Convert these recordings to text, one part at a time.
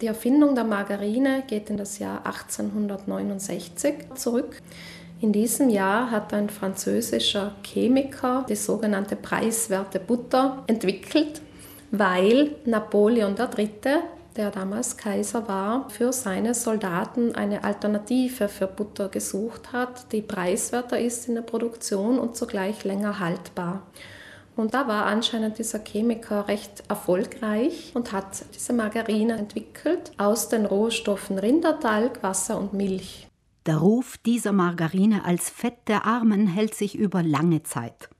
Die Erfindung der Margarine geht in das Jahr 1869 zurück. In diesem Jahr hat ein französischer Chemiker die sogenannte preiswerte Butter entwickelt, weil Napoleon III., der damals Kaiser war, für seine Soldaten eine Alternative für Butter gesucht hat, die preiswerter ist in der Produktion und zugleich länger haltbar. Und da war anscheinend dieser Chemiker recht erfolgreich und hat diese Margarine entwickelt aus den Rohstoffen Rindertalg, Wasser und Milch. Der Ruf dieser Margarine als Fett der Armen hält sich über lange Zeit.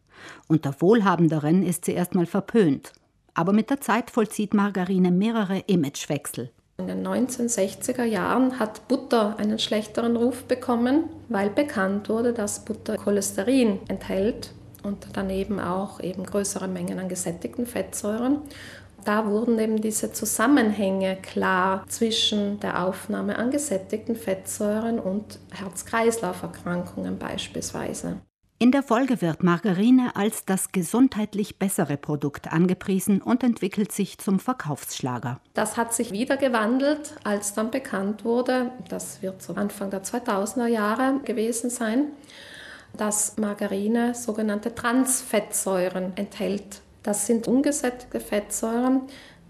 Unter Wohlhabenderen ist sie erstmal verpönt. Aber mit der Zeit vollzieht Margarine mehrere Imagewechsel. In den 1960er Jahren hat Butter einen schlechteren Ruf bekommen, weil bekannt wurde, dass Butter Cholesterin enthält und daneben auch eben größere Mengen an gesättigten Fettsäuren. Da wurden eben diese Zusammenhänge klar zwischen der Aufnahme an gesättigten Fettsäuren und Herz-Kreislauf-Erkrankungen beispielsweise. In der Folge wird Margarine als das gesundheitlich bessere Produkt angepriesen und entwickelt sich zum Verkaufsschlager. Das hat sich wieder gewandelt, als dann bekannt wurde, das wird so Anfang der 2000er Jahre gewesen sein, dass Margarine sogenannte Transfettsäuren enthält. Das sind ungesättigte Fettsäuren,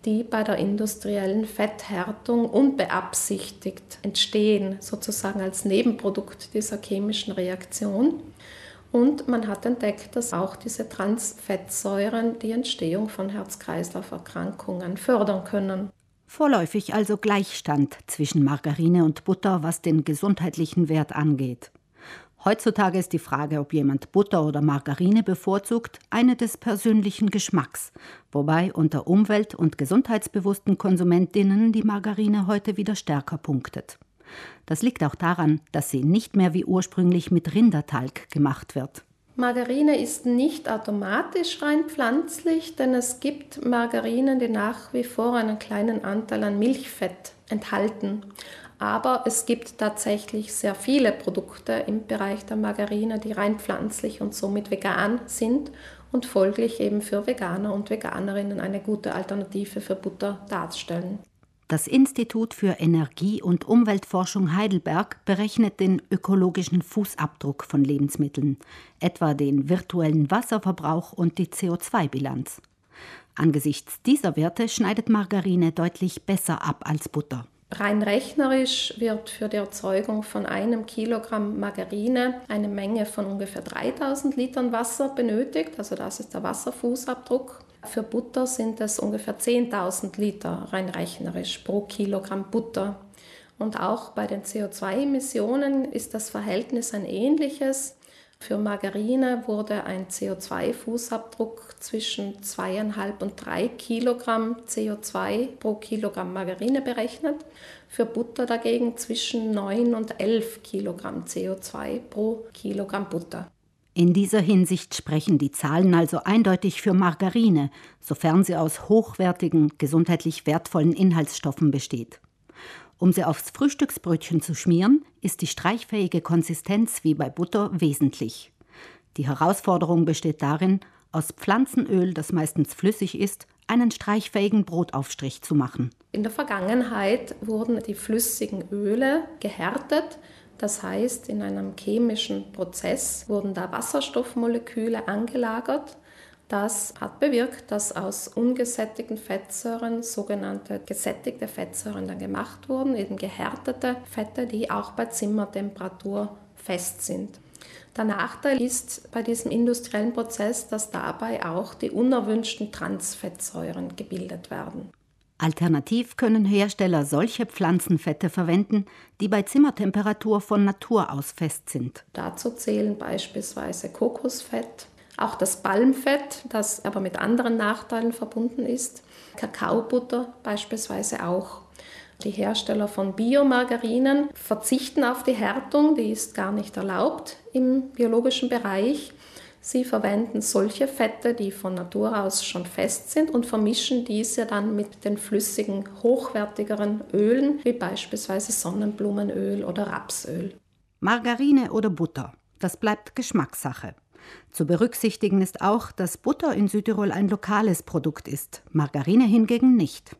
die bei der industriellen Fetthärtung unbeabsichtigt entstehen, sozusagen als Nebenprodukt dieser chemischen Reaktion. Und man hat entdeckt, dass auch diese Transfettsäuren die Entstehung von Herz-Kreislauf-Erkrankungen fördern können. Vorläufig also Gleichstand zwischen Margarine und Butter, was den gesundheitlichen Wert angeht. Heutzutage ist die Frage, ob jemand Butter oder Margarine bevorzugt, eine des persönlichen Geschmacks, wobei unter umwelt- und gesundheitsbewussten Konsumentinnen die Margarine heute wieder stärker punktet. Das liegt auch daran, dass sie nicht mehr wie ursprünglich mit Rindertalg gemacht wird. Margarine ist nicht automatisch rein pflanzlich, denn es gibt Margarinen, die nach wie vor einen kleinen Anteil an Milchfett enthalten. Aber es gibt tatsächlich sehr viele Produkte im Bereich der Margarine, die rein pflanzlich und somit vegan sind und folglich eben für Veganer und Veganerinnen eine gute Alternative für Butter darstellen. Das Institut für Energie- und Umweltforschung Heidelberg berechnet den ökologischen Fußabdruck von Lebensmitteln, etwa den virtuellen Wasserverbrauch und die CO2-Bilanz. Angesichts dieser Werte schneidet Margarine deutlich besser ab als Butter. Rein rechnerisch wird für die Erzeugung von einem Kilogramm Margarine eine Menge von ungefähr 3000 Litern Wasser benötigt. Also das ist der Wasserfußabdruck. Für Butter sind es ungefähr 10.000 Liter rein rechnerisch pro Kilogramm Butter. Und auch bei den CO2-Emissionen ist das Verhältnis ein ähnliches. Für Margarine wurde ein CO2-Fußabdruck zwischen 2,5 und 3 Kilogramm CO2 pro Kilogramm Margarine berechnet. Für Butter dagegen zwischen 9 und 11 Kilogramm CO2 pro Kilogramm Butter. In dieser Hinsicht sprechen die Zahlen also eindeutig für Margarine, sofern sie aus hochwertigen, gesundheitlich wertvollen Inhaltsstoffen besteht. Um sie aufs Frühstücksbrötchen zu schmieren, ist die streichfähige Konsistenz wie bei Butter wesentlich. Die Herausforderung besteht darin, aus Pflanzenöl, das meistens flüssig ist, einen streichfähigen Brotaufstrich zu machen. In der Vergangenheit wurden die flüssigen Öle gehärtet. Das heißt, in einem chemischen Prozess wurden da Wasserstoffmoleküle angelagert das hat bewirkt, dass aus ungesättigten Fettsäuren sogenannte gesättigte Fettsäuren dann gemacht wurden, eben gehärtete Fette, die auch bei Zimmertemperatur fest sind. Der Nachteil ist bei diesem industriellen Prozess, dass dabei auch die unerwünschten Transfettsäuren gebildet werden. Alternativ können Hersteller solche Pflanzenfette verwenden, die bei Zimmertemperatur von Natur aus fest sind. Dazu zählen beispielsweise Kokosfett, auch das Palmfett, das aber mit anderen Nachteilen verbunden ist. Kakaobutter beispielsweise auch. Die Hersteller von Biomargarinen verzichten auf die Härtung, die ist gar nicht erlaubt im biologischen Bereich. Sie verwenden solche Fette, die von Natur aus schon fest sind und vermischen diese dann mit den flüssigen, hochwertigeren Ölen, wie beispielsweise Sonnenblumenöl oder Rapsöl. Margarine oder Butter, das bleibt Geschmackssache. Zu berücksichtigen ist auch, dass Butter in Südtirol ein lokales Produkt ist, Margarine hingegen nicht.